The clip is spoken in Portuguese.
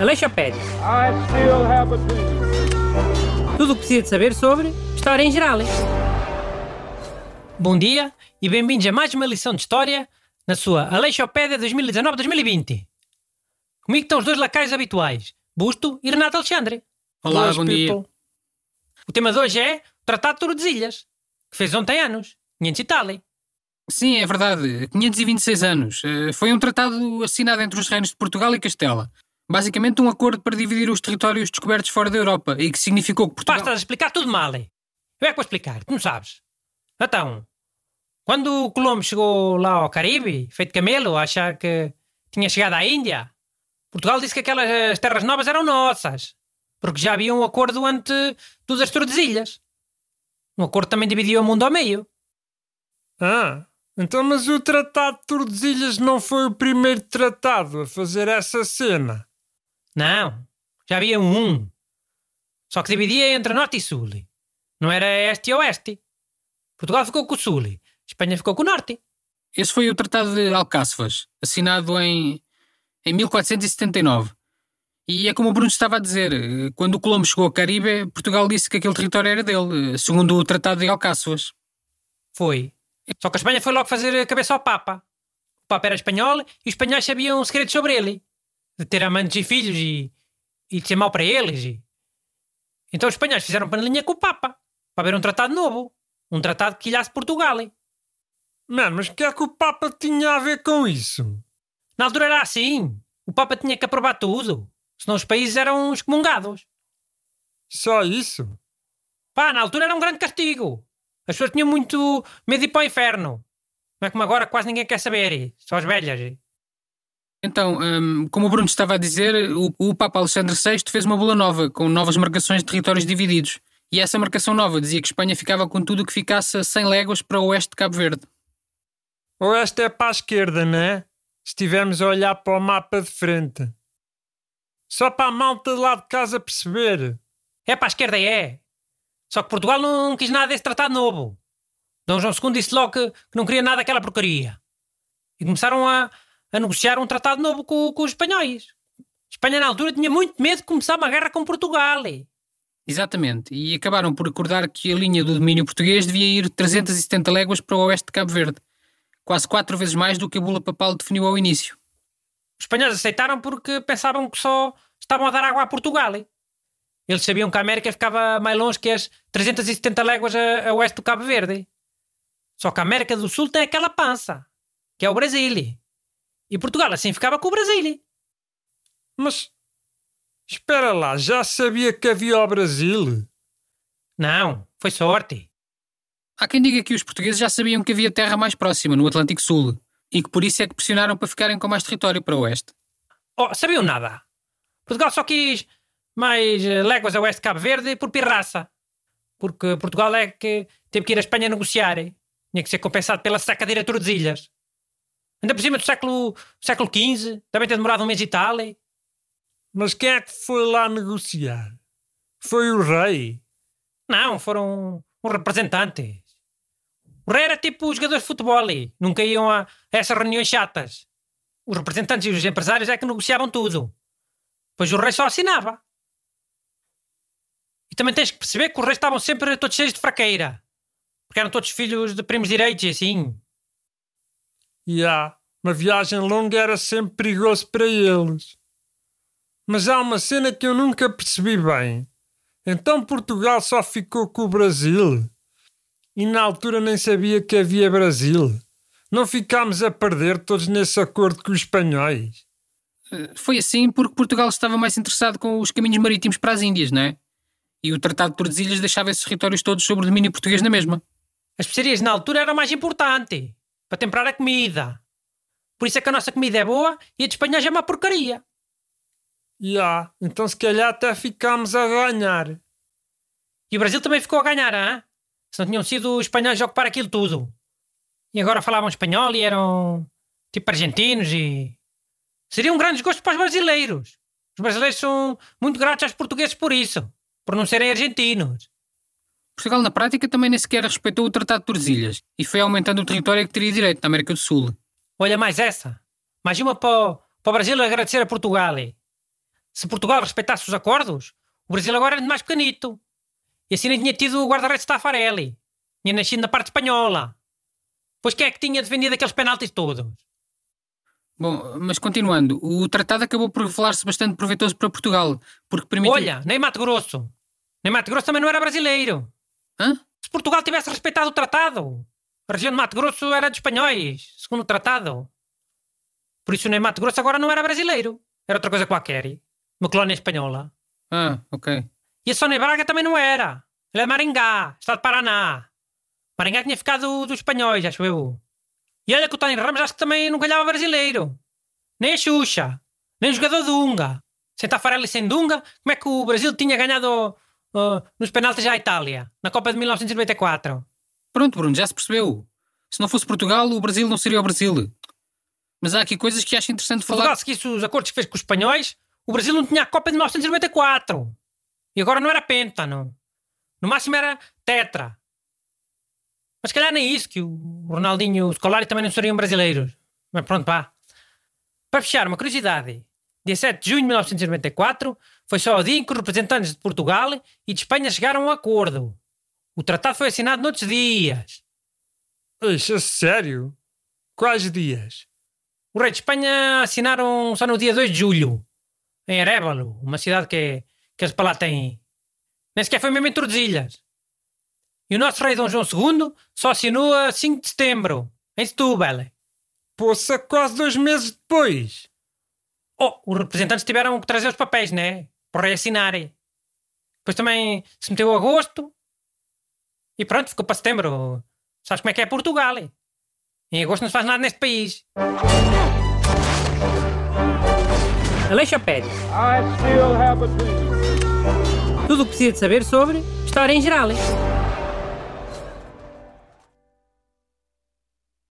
Aleixopédia. Tudo o que precisa de saber sobre História em geral. Bom dia e bem-vindos a mais uma lição de História na sua Aleixopédia 2019-2020. Comigo estão os dois lacaios habituais, Busto e Renato Alexandre. Olá, bom dia. O tema de hoje é o Tratado de Tordesilhas, que fez ontem anos, 500 e tal. Sim, é verdade. 526 anos. Eh, Foi um tratado assinado entre os reinos de Portugal e Castela. Basicamente um acordo para dividir os territórios descobertos fora da Europa e que significou que Portugal... Basta explicar tudo mal. Eu é que vou explicar, tu não sabes. Então, quando o Colombo chegou lá ao Caribe, feito camelo, a achar que tinha chegado à Índia, Portugal disse que aquelas terras novas eram nossas, porque já havia um acordo antes do das Tordesilhas. Um acordo também dividia o mundo ao meio. Ah, então mas o Tratado de Tordesilhas não foi o primeiro tratado a fazer essa cena? Não, já havia um. Só que dividia entre Norte e Sul. Não era Este e Oeste. Portugal ficou com o Sul, Espanha ficou com o Norte. Esse foi o Tratado de Alcáçovas, assinado em, em 1479. E é como o Bruno estava a dizer, quando o Colombo chegou ao Caribe, Portugal disse que aquele território era dele, segundo o Tratado de Alcáçovas. Foi. Só que a Espanha foi logo fazer a cabeça ao Papa. O Papa era espanhol e os espanhóis sabiam segredos sobre ele. De ter amantes e filhos e, e de ser mau para eles. E... Então os espanhóis fizeram panelinha com o Papa para haver um tratado novo. Um tratado que ilhasse Portugal. Mano, mas o que é que o Papa tinha a ver com isso? Na altura era assim. O Papa tinha que aprovar tudo. Senão os países eram excomungados. Só isso? Pá, na altura era um grande castigo. As pessoas tinham muito medo de ir para o inferno. Não é como agora quase ninguém quer saber. Só as velhas. Então, hum, como o Bruno estava a dizer, o, o Papa Alexandre VI fez uma bula nova, com novas marcações de territórios divididos. E essa marcação nova dizia que Espanha ficava com tudo o que ficasse a 100 léguas para o oeste de Cabo Verde. Oeste é para a esquerda, não é? Se estivermos a olhar para o mapa de frente. Só para a malta de lá de casa perceber. É para a esquerda, é. Só que Portugal não quis nada desse tratado novo. Dom João II disse logo que, que não queria nada daquela porcaria. E começaram a, a negociar um tratado novo com, com os espanhóis. Espanha, na altura, tinha muito medo de começar uma guerra com Portugal. Exatamente, e acabaram por acordar que a linha do domínio português devia ir 370 léguas para o oeste de Cabo Verde, quase quatro vezes mais do que a bula papal definiu ao início. Os espanhóis aceitaram porque pensavam que só estavam a dar água a Portugal. Eles sabiam que a América ficava mais longe que as 370 léguas a, a oeste do Cabo Verde. Só que a América do Sul tem aquela pança, que é o Brasil. E Portugal assim ficava com o Brasil. Mas espera lá, já sabia que havia o Brasil? Não, foi sorte. Há quem diga que os portugueses já sabiam que havia terra mais próxima, no Atlântico Sul, e que por isso é que pressionaram para ficarem com mais território para o oeste. Oh, sabiam nada. Portugal só quis mais eh, léguas a oeste de Cabo Verde por pirraça. Porque Portugal é que teve que ir à Espanha negociar. hein? Tinha que ser compensado pela seca de Tordesilhas. Ainda por cima do século, século XV, também tem demorado um mês e tal. hein? Mas quem é que foi lá negociar? Foi o rei? Não, foram os representantes. O rei era tipo os jogadores de futebol. hein? Nunca iam a essas reuniões chatas. Os representantes e os empresários é que negociavam tudo. Pois o rei só assinava. E também tens que perceber que os reis estavam sempre todos cheios de fraqueira. Porque eram todos filhos de primos direitos e assim. E há, uma viagem longa era sempre perigoso para eles. Mas há uma cena que eu nunca percebi bem. Então Portugal só ficou com o Brasil. E na altura nem sabia que havia Brasil. Não ficámos a perder todos nesse acordo com os espanhóis. Eh, Foi assim porque Portugal estava mais interessado com os caminhos marítimos para as Índias, não é? E o Tratado de Tordesilhas deixava esses territórios todos sob o domínio português na mesma. As especiarias na altura eram mais importantes. Para temperar a comida. Por isso é que a nossa comida é boa e a de Espanha já é uma porcaria. E há, então se calhar até ficámos a ganhar. E o Brasil também ficou a ganhar, hein? Se não tinham sido os espanhóis a ocupar aquilo tudo. E agora falavam espanhol e eram tipo argentinos e. Seria um grande desgosto para os brasileiros. Os brasileiros são muito gratos aos portugueses por isso. Por não serem argentinos. Portugal, na prática, também nem sequer respeitou o Tratado de Tordesilhas e foi aumentando o território que teria direito na América do Sul. Olha mais essa. Mais uma para, para o Brasil agradecer a Portugal. Se Portugal respeitasse os acordos, o Brasil agora era mais pequenito. E assim nem tinha tido o guarda-redes Tafarelli. Tinha nascido na parte espanhola. Pois quem é que tinha defendido aqueles penaltis todos? Bom, mas continuando, o tratado acabou por revelar-se bastante proveitoso para Portugal, porque permitiu... Olha, nem Mato Grosso. Nem Mato Grosso também não era brasileiro. Hã? Se Portugal tivesse respeitado o tratado, a região de Mato Grosso era de espanhóis, segundo o tratado. Por isso nem Mato Grosso agora não era brasileiro. Era outra coisa qualquer. Uma colónia espanhola. Ah, ok. E a Sônia Braga também não era. Ele é de Maringá, estado de Paraná. Maringá tinha ficado dos espanhóis, acho eu. E olha que o Tony Ramos acho que também não calhava brasileiro. Nem a Xuxa. Nem o jogador Dunga. Sem Tafarelli e sem Dunga, como é que o Brasil tinha ganhado uh, nos penaltis à Itália, na Copa de 1994? Pronto, Bruno, já se percebeu. Se não fosse Portugal, o Brasil não seria o Brasil. Mas há aqui coisas que acho interessante Se Portugal falar. seguisse os acordos que fez com os espanhóis, o Brasil não tinha a Copa de 1994. E agora não era penta, não. No máximo era tetra. Mas se calhar nem isso, que o Ronaldinho e o Scolari também não seriam brasileiros. Mas pronto, pá. Para fechar, uma curiosidade. Dia 7 de junho de 1994 foi só o dia em que os representantes de Portugal e de Espanha chegaram a um acordo. O tratado foi assinado noutros dias. Ixi, a sério? Quais dias? O rei de Espanha assinaram só no dia 2 de julho, em Arevalo, uma cidade que, que eles para lá têm. Nem sequer foi mesmo entre Tordesilhas. E o nosso rei Dom João II só assinou a 5 de setembro, em Setúbal. Poça, quase dois meses depois. Oh, os representantes tiveram que trazer os papéis, né? Para o rei assinar. Depois também se meteu a agosto. E pronto, ficou para setembro. Sabes como é que é Portugal? Em agosto não se faz nada neste país. Aleixopédia. I still have a dream. Tudo o que precisa de saber sobre história em geral.